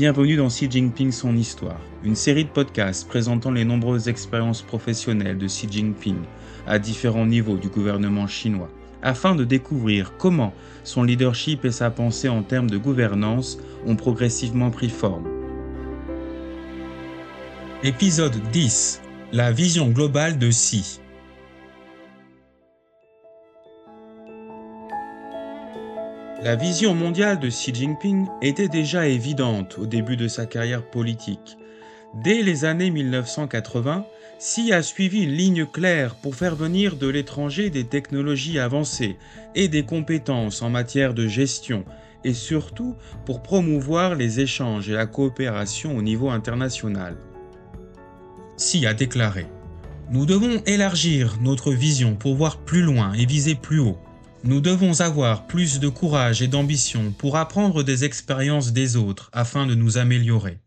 Bienvenue dans Xi Jinping son histoire, une série de podcasts présentant les nombreuses expériences professionnelles de Xi Jinping à différents niveaux du gouvernement chinois, afin de découvrir comment son leadership et sa pensée en termes de gouvernance ont progressivement pris forme. Épisode 10 La vision globale de Xi. La vision mondiale de Xi Jinping était déjà évidente au début de sa carrière politique. Dès les années 1980, Xi a suivi une ligne claire pour faire venir de l'étranger des technologies avancées et des compétences en matière de gestion, et surtout pour promouvoir les échanges et la coopération au niveau international. Xi a déclaré Nous devons élargir notre vision pour voir plus loin et viser plus haut. Nous devons avoir plus de courage et d'ambition pour apprendre des expériences des autres afin de nous améliorer.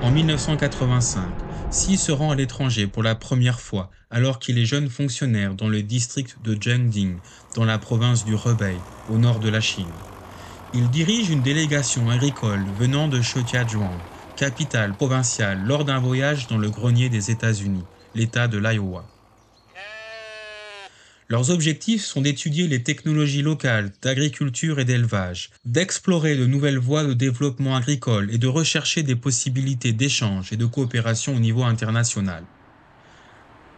En 1985, Xi se rend à l'étranger pour la première fois alors qu'il est jeune fonctionnaire dans le district de Zhengding, dans la province du Hebei, au nord de la Chine. Il dirige une délégation agricole venant de Shetiazhuang, capitale provinciale lors d'un voyage dans le grenier des États-Unis, l'État de l'Iowa. Leurs objectifs sont d'étudier les technologies locales d'agriculture et d'élevage, d'explorer de nouvelles voies de développement agricole et de rechercher des possibilités d'échange et de coopération au niveau international.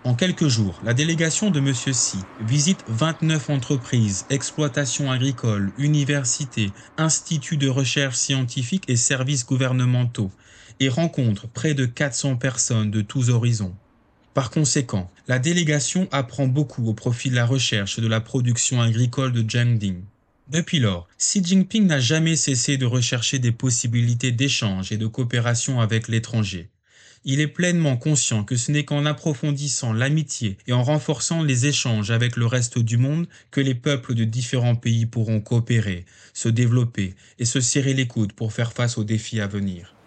En quelques jours, la délégation de M. Xi visite 29 entreprises, exploitations agricoles, universités, instituts de recherche scientifique et services gouvernementaux, et rencontre près de 400 personnes de tous horizons. Par conséquent, la délégation apprend beaucoup au profit de la recherche de la production agricole de Jiangding. Depuis lors, Xi Jinping n'a jamais cessé de rechercher des possibilités d'échange et de coopération avec l'étranger. Il est pleinement conscient que ce n'est qu'en approfondissant l'amitié et en renforçant les échanges avec le reste du monde que les peuples de différents pays pourront coopérer, se développer et se serrer les coudes pour faire face aux défis à venir.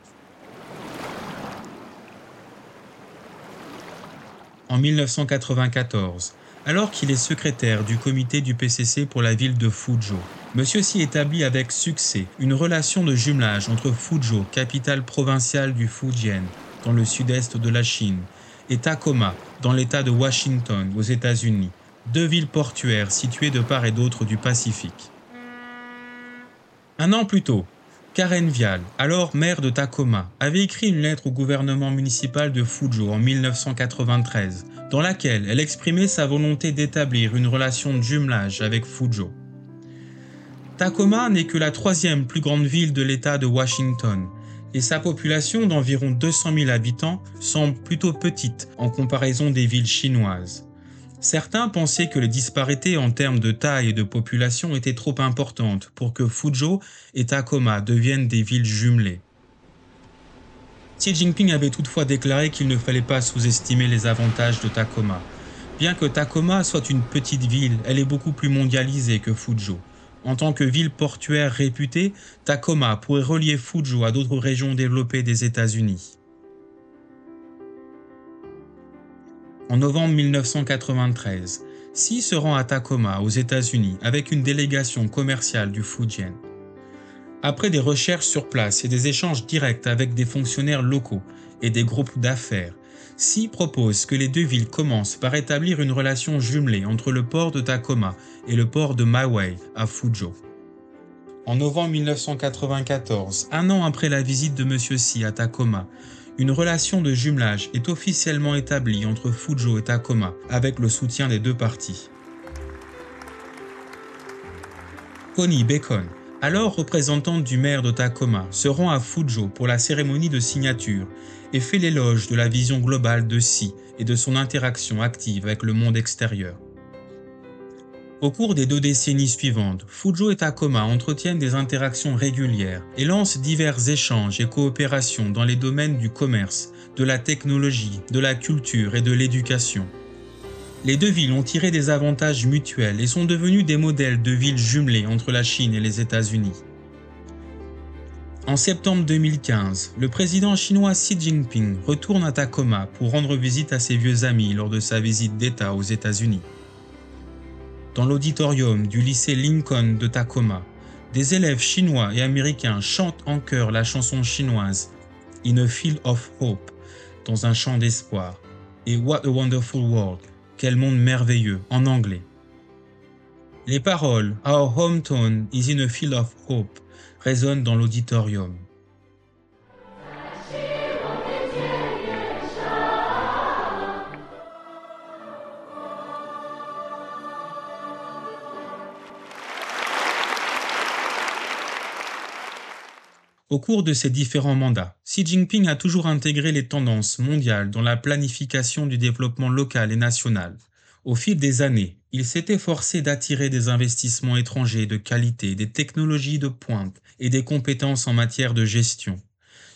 En 1994, alors qu'il est secrétaire du comité du PCC pour la ville de Fuzhou. Monsieur Xi établit avec succès une relation de jumelage entre Fuzhou, capitale provinciale du Fujian, dans le sud-est de la Chine, et Tacoma, dans l'État de Washington, aux États-Unis, deux villes portuaires situées de part et d'autre du Pacifique. Un an plus tôt, Karen Vial, alors maire de Tacoma, avait écrit une lettre au gouvernement municipal de Fuzhou en 1993, dans laquelle elle exprimait sa volonté d'établir une relation de jumelage avec Fuzhou. Tacoma n'est que la troisième plus grande ville de l'État de Washington, et sa population d'environ 200 000 habitants semble plutôt petite en comparaison des villes chinoises. Certains pensaient que les disparités en termes de taille et de population étaient trop importantes pour que Fuzhou et Tacoma deviennent des villes jumelées. Xi Jinping avait toutefois déclaré qu'il ne fallait pas sous-estimer les avantages de Tacoma. Bien que Tacoma soit une petite ville, elle est beaucoup plus mondialisée que Fuzhou. En tant que ville portuaire réputée, Tacoma pourrait relier Fuzhou à d'autres régions développées des États-Unis. En novembre 1993, Xi se rend à Tacoma, aux États-Unis, avec une délégation commerciale du Fujian. Après des recherches sur place et des échanges directs avec des fonctionnaires locaux et des groupes d'affaires, Xi propose que les deux villes commencent par établir une relation jumelée entre le port de Tacoma et le port de Maui à Fuzhou. En novembre 1994, un an après la visite de M. Xi à Tacoma, une relation de jumelage est officiellement établie entre Fuzhou et Tacoma avec le soutien des deux parties. Connie Bacon, alors représentante du maire de Tacoma, se rend à Fuzhou pour la cérémonie de signature et fait l'éloge de la vision globale de Xi et de son interaction active avec le monde extérieur. Au cours des deux décennies suivantes, Fuzhou et Tacoma entretiennent des interactions régulières et lancent divers échanges et coopérations dans les domaines du commerce, de la technologie, de la culture et de l'éducation. Les deux villes ont tiré des avantages mutuels et sont devenues des modèles de villes jumelées entre la Chine et les États-Unis. En septembre 2015, le président chinois Xi Jinping retourne à Tacoma pour rendre visite à ses vieux amis lors de sa visite d'État aux États-Unis. Dans l'auditorium du lycée Lincoln de Tacoma, des élèves chinois et américains chantent en chœur la chanson chinoise In a Field of Hope, dans un champ d'espoir, et What a Wonderful World, quel monde merveilleux, en anglais. Les paroles Our hometown is in a field of hope résonnent dans l'auditorium. Au cours de ses différents mandats, Xi Jinping a toujours intégré les tendances mondiales dans la planification du développement local et national. Au fil des années, il s'est efforcé d'attirer des investissements étrangers de qualité, des technologies de pointe et des compétences en matière de gestion.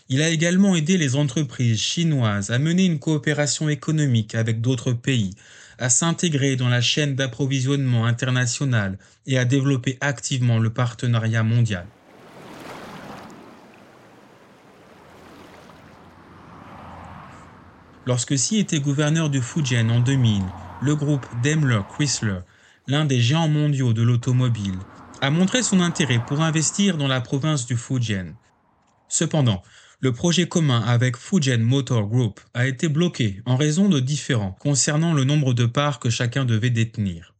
Il a également aidé les entreprises chinoises à mener une coopération économique avec d'autres pays, à s'intégrer dans la chaîne d'approvisionnement internationale et à développer activement le partenariat mondial. Lorsque Xi était gouverneur du Fujian en 2000, le groupe Daimler-Chrysler, l'un des géants mondiaux de l'automobile, a montré son intérêt pour investir dans la province du Fujian. Cependant, le projet commun avec Fujian Motor Group a été bloqué en raison de différends concernant le nombre de parts que chacun devait détenir.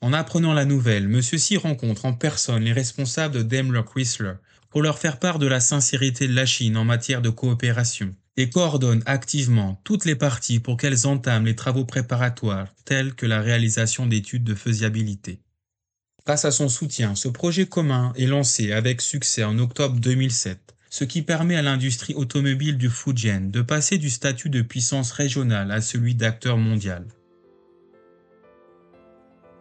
En apprenant la nouvelle, M. Xi rencontre en personne les responsables de Daimler Chrysler pour leur faire part de la sincérité de la Chine en matière de coopération et coordonne activement toutes les parties pour qu'elles entament les travaux préparatoires tels que la réalisation d'études de faisabilité. Grâce à son soutien, ce projet commun est lancé avec succès en octobre 2007, ce qui permet à l'industrie automobile du Fujian de passer du statut de puissance régionale à celui d'acteur mondial.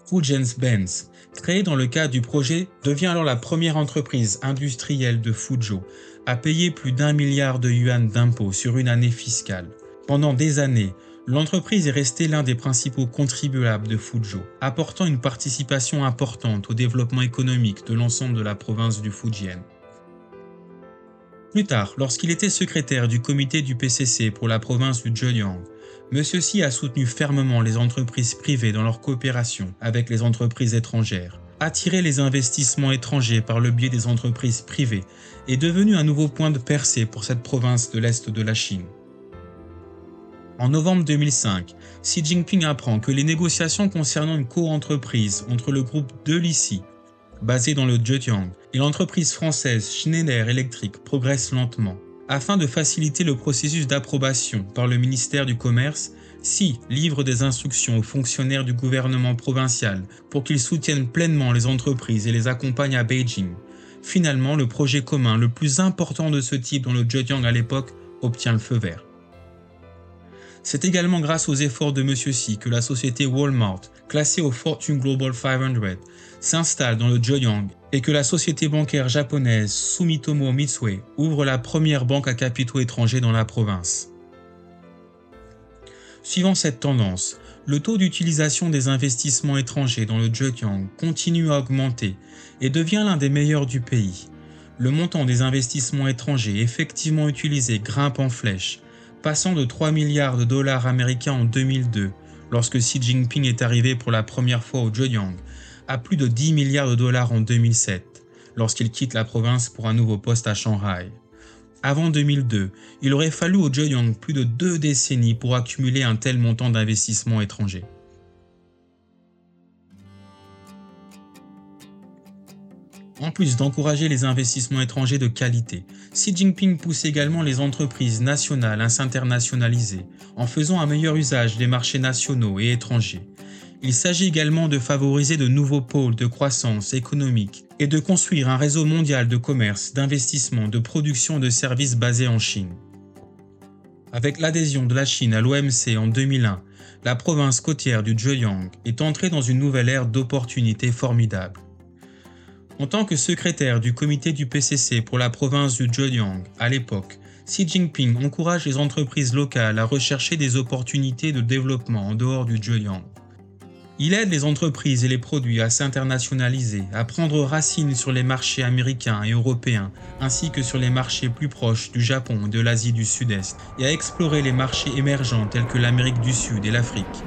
Fujian's Benz, créé dans le cadre du projet, devient alors la première entreprise industrielle de Fuzhou a payé plus d'un milliard de yuan d'impôts sur une année fiscale. Pendant des années, l'entreprise est restée l'un des principaux contribuables de Fuzhou, apportant une participation importante au développement économique de l'ensemble de la province du Fujian. Plus tard, lorsqu'il était secrétaire du comité du PCC pour la province du Zhejiang, M. Xi a soutenu fermement les entreprises privées dans leur coopération avec les entreprises étrangères. Attirer les investissements étrangers par le biais des entreprises privées est devenu un nouveau point de percée pour cette province de l'Est de la Chine. En novembre 2005, Xi Jinping apprend que les négociations concernant une co-entreprise entre le groupe de Lissi, basé dans le Zhejiang, et l'entreprise française Schneider Electric progressent lentement. Afin de faciliter le processus d'approbation par le ministère du Commerce, si livre des instructions aux fonctionnaires du gouvernement provincial pour qu'ils soutiennent pleinement les entreprises et les accompagnent à Beijing. Finalement, le projet commun le plus important de ce type dans le Zhejiang à l'époque obtient le feu vert. C'est également grâce aux efforts de M. Xi que la société Walmart, classée au Fortune Global 500, s'installe dans le Zhejiang et que la société bancaire japonaise Sumitomo Mitsui ouvre la première banque à capitaux étrangers dans la province. Suivant cette tendance, le taux d'utilisation des investissements étrangers dans le Zhejiang continue à augmenter et devient l'un des meilleurs du pays. Le montant des investissements étrangers effectivement utilisés grimpe en flèche, passant de 3 milliards de dollars américains en 2002, lorsque Xi Jinping est arrivé pour la première fois au Zhejiang, à plus de 10 milliards de dollars en 2007, lorsqu'il quitte la province pour un nouveau poste à Shanghai. Avant 2002, il aurait fallu au Zhejiang plus de deux décennies pour accumuler un tel montant d'investissement étranger. En plus d'encourager les investissements étrangers de qualité, Xi Jinping pousse également les entreprises nationales à s'internationaliser en faisant un meilleur usage des marchés nationaux et étrangers il s'agit également de favoriser de nouveaux pôles de croissance économique et de construire un réseau mondial de commerce, d'investissement, de production et de services basés en Chine. Avec l'adhésion de la Chine à l'OMC en 2001, la province côtière du Zhejiang est entrée dans une nouvelle ère d'opportunités formidables. En tant que secrétaire du comité du PCC pour la province du Zhejiang à l'époque, Xi Jinping encourage les entreprises locales à rechercher des opportunités de développement en dehors du Zhejiang. Il aide les entreprises et les produits à s'internationaliser, à prendre racine sur les marchés américains et européens, ainsi que sur les marchés plus proches du Japon et de l'Asie du Sud-Est, et à explorer les marchés émergents tels que l'Amérique du Sud et l'Afrique.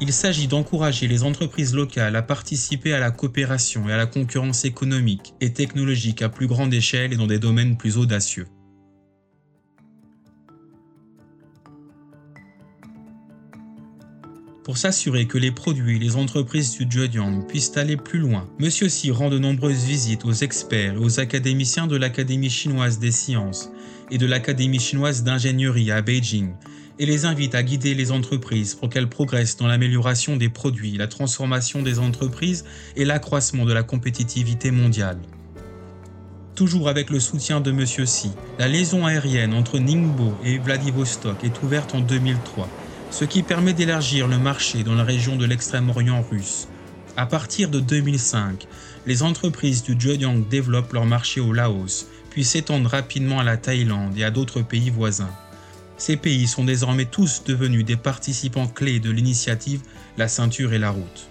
Il s'agit d'encourager les entreprises locales à participer à la coopération et à la concurrence économique et technologique à plus grande échelle et dans des domaines plus audacieux. Pour s'assurer que les produits et les entreprises du Zhejiang puissent aller plus loin, Monsieur Xi rend de nombreuses visites aux experts et aux académiciens de l'Académie chinoise des sciences et de l'Académie chinoise d'ingénierie à Beijing et les invite à guider les entreprises pour qu'elles progressent dans l'amélioration des produits, la transformation des entreprises et l'accroissement de la compétitivité mondiale. Toujours avec le soutien de Monsieur Xi, la liaison aérienne entre Ningbo et Vladivostok est ouverte en 2003 ce qui permet d'élargir le marché dans la région de l'extrême-orient russe. À partir de 2005, les entreprises du Zhejiang développent leur marché au Laos, puis s'étendent rapidement à la Thaïlande et à d'autres pays voisins. Ces pays sont désormais tous devenus des participants clés de l'initiative La ceinture et la route.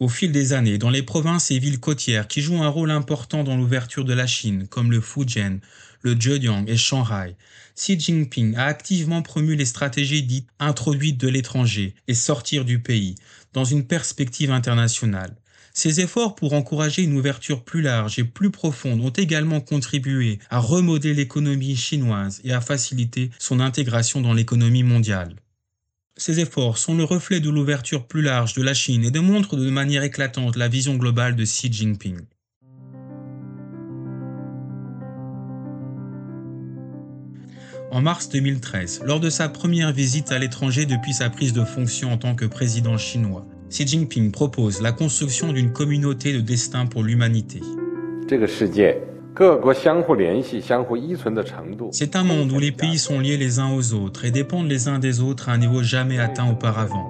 Au fil des années, dans les provinces et villes côtières qui jouent un rôle important dans l'ouverture de la Chine, comme le Fujian, le Zhejiang et Shanghai, Xi Jinping a activement promu les stratégies dites introduites de l'étranger et sortir du pays, dans une perspective internationale. Ces efforts pour encourager une ouverture plus large et plus profonde ont également contribué à remodeler l'économie chinoise et à faciliter son intégration dans l'économie mondiale. Ces efforts sont le reflet de l'ouverture plus large de la Chine et démontrent de manière éclatante la vision globale de Xi Jinping. En mars 2013, lors de sa première visite à l'étranger depuis sa prise de fonction en tant que président chinois, Xi Jinping propose la construction d'une communauté de destin pour l'humanité. C'est un monde où les pays sont liés les uns aux autres et dépendent les uns des autres à un niveau jamais atteint auparavant.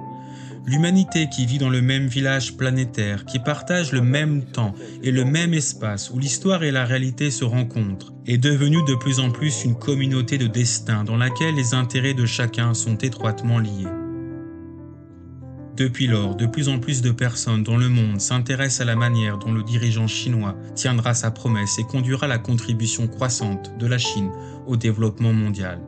L'humanité qui vit dans le même village planétaire, qui partage le même temps et le même espace où l'histoire et la réalité se rencontrent, est devenue de plus en plus une communauté de destin dans laquelle les intérêts de chacun sont étroitement liés. Depuis lors, de plus en plus de personnes dans le monde s'intéressent à la manière dont le dirigeant chinois tiendra sa promesse et conduira la contribution croissante de la Chine au développement mondial.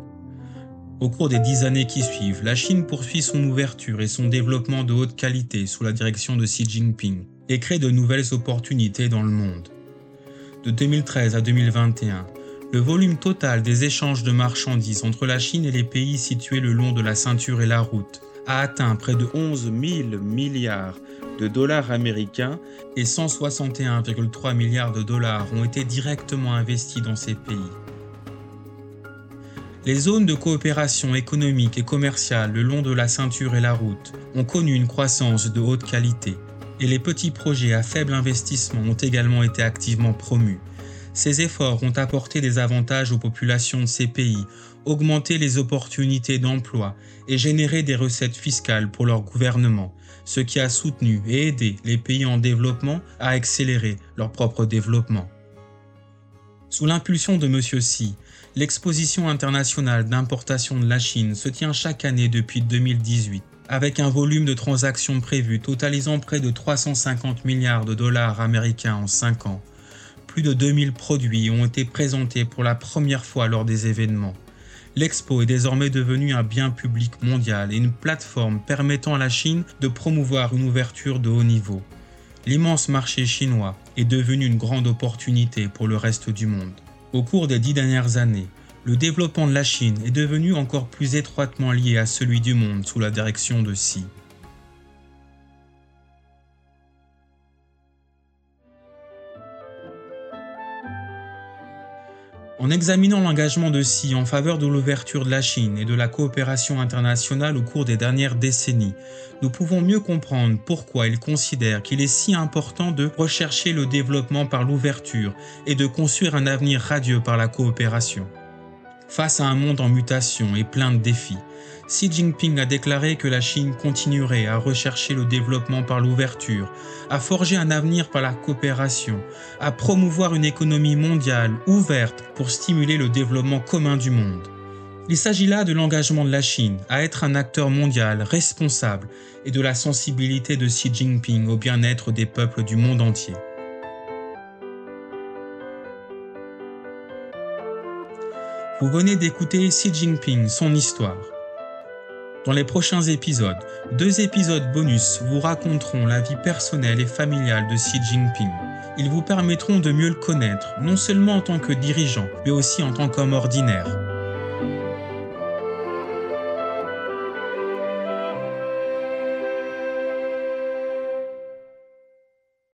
Au cours des dix années qui suivent, la Chine poursuit son ouverture et son développement de haute qualité sous la direction de Xi Jinping et crée de nouvelles opportunités dans le monde. De 2013 à 2021, le volume total des échanges de marchandises entre la Chine et les pays situés le long de la ceinture et la route a atteint près de 11 000 milliards de dollars américains et 161,3 milliards de dollars ont été directement investis dans ces pays. Les zones de coopération économique et commerciale le long de la ceinture et la route ont connu une croissance de haute qualité et les petits projets à faible investissement ont également été activement promus. Ces efforts ont apporté des avantages aux populations de ces pays augmenter les opportunités d'emploi et générer des recettes fiscales pour leur gouvernement, ce qui a soutenu et aidé les pays en développement à accélérer leur propre développement. Sous l'impulsion de M. Xi, l'exposition internationale d'importation de la Chine se tient chaque année depuis 2018, avec un volume de transactions prévues totalisant près de 350 milliards de dollars américains en 5 ans. Plus de 2000 produits ont été présentés pour la première fois lors des événements l'expo est désormais devenue un bien public mondial et une plateforme permettant à la Chine de promouvoir une ouverture de haut niveau. L'immense marché chinois est devenu une grande opportunité pour le reste du monde. Au cours des dix dernières années, le développement de la Chine est devenu encore plus étroitement lié à celui du monde sous la direction de Xi. En examinant l'engagement de Xi en faveur de l'ouverture de la Chine et de la coopération internationale au cours des dernières décennies, nous pouvons mieux comprendre pourquoi il considère qu'il est si important de rechercher le développement par l'ouverture et de construire un avenir radieux par la coopération. Face à un monde en mutation et plein de défis, Xi Jinping a déclaré que la Chine continuerait à rechercher le développement par l'ouverture, à forger un avenir par la coopération, à promouvoir une économie mondiale ouverte pour stimuler le développement commun du monde. Il s'agit là de l'engagement de la Chine à être un acteur mondial responsable et de la sensibilité de Xi Jinping au bien-être des peuples du monde entier. Vous venez d'écouter Xi Jinping, son histoire Dans les prochains épisodes, deux épisodes bonus vous raconteront la vie personnelle et familiale de Xi Jinping. Ils vous permettront de mieux le connaître, non seulement en tant que dirigeant, mais aussi en tant qu'homme ordinaire.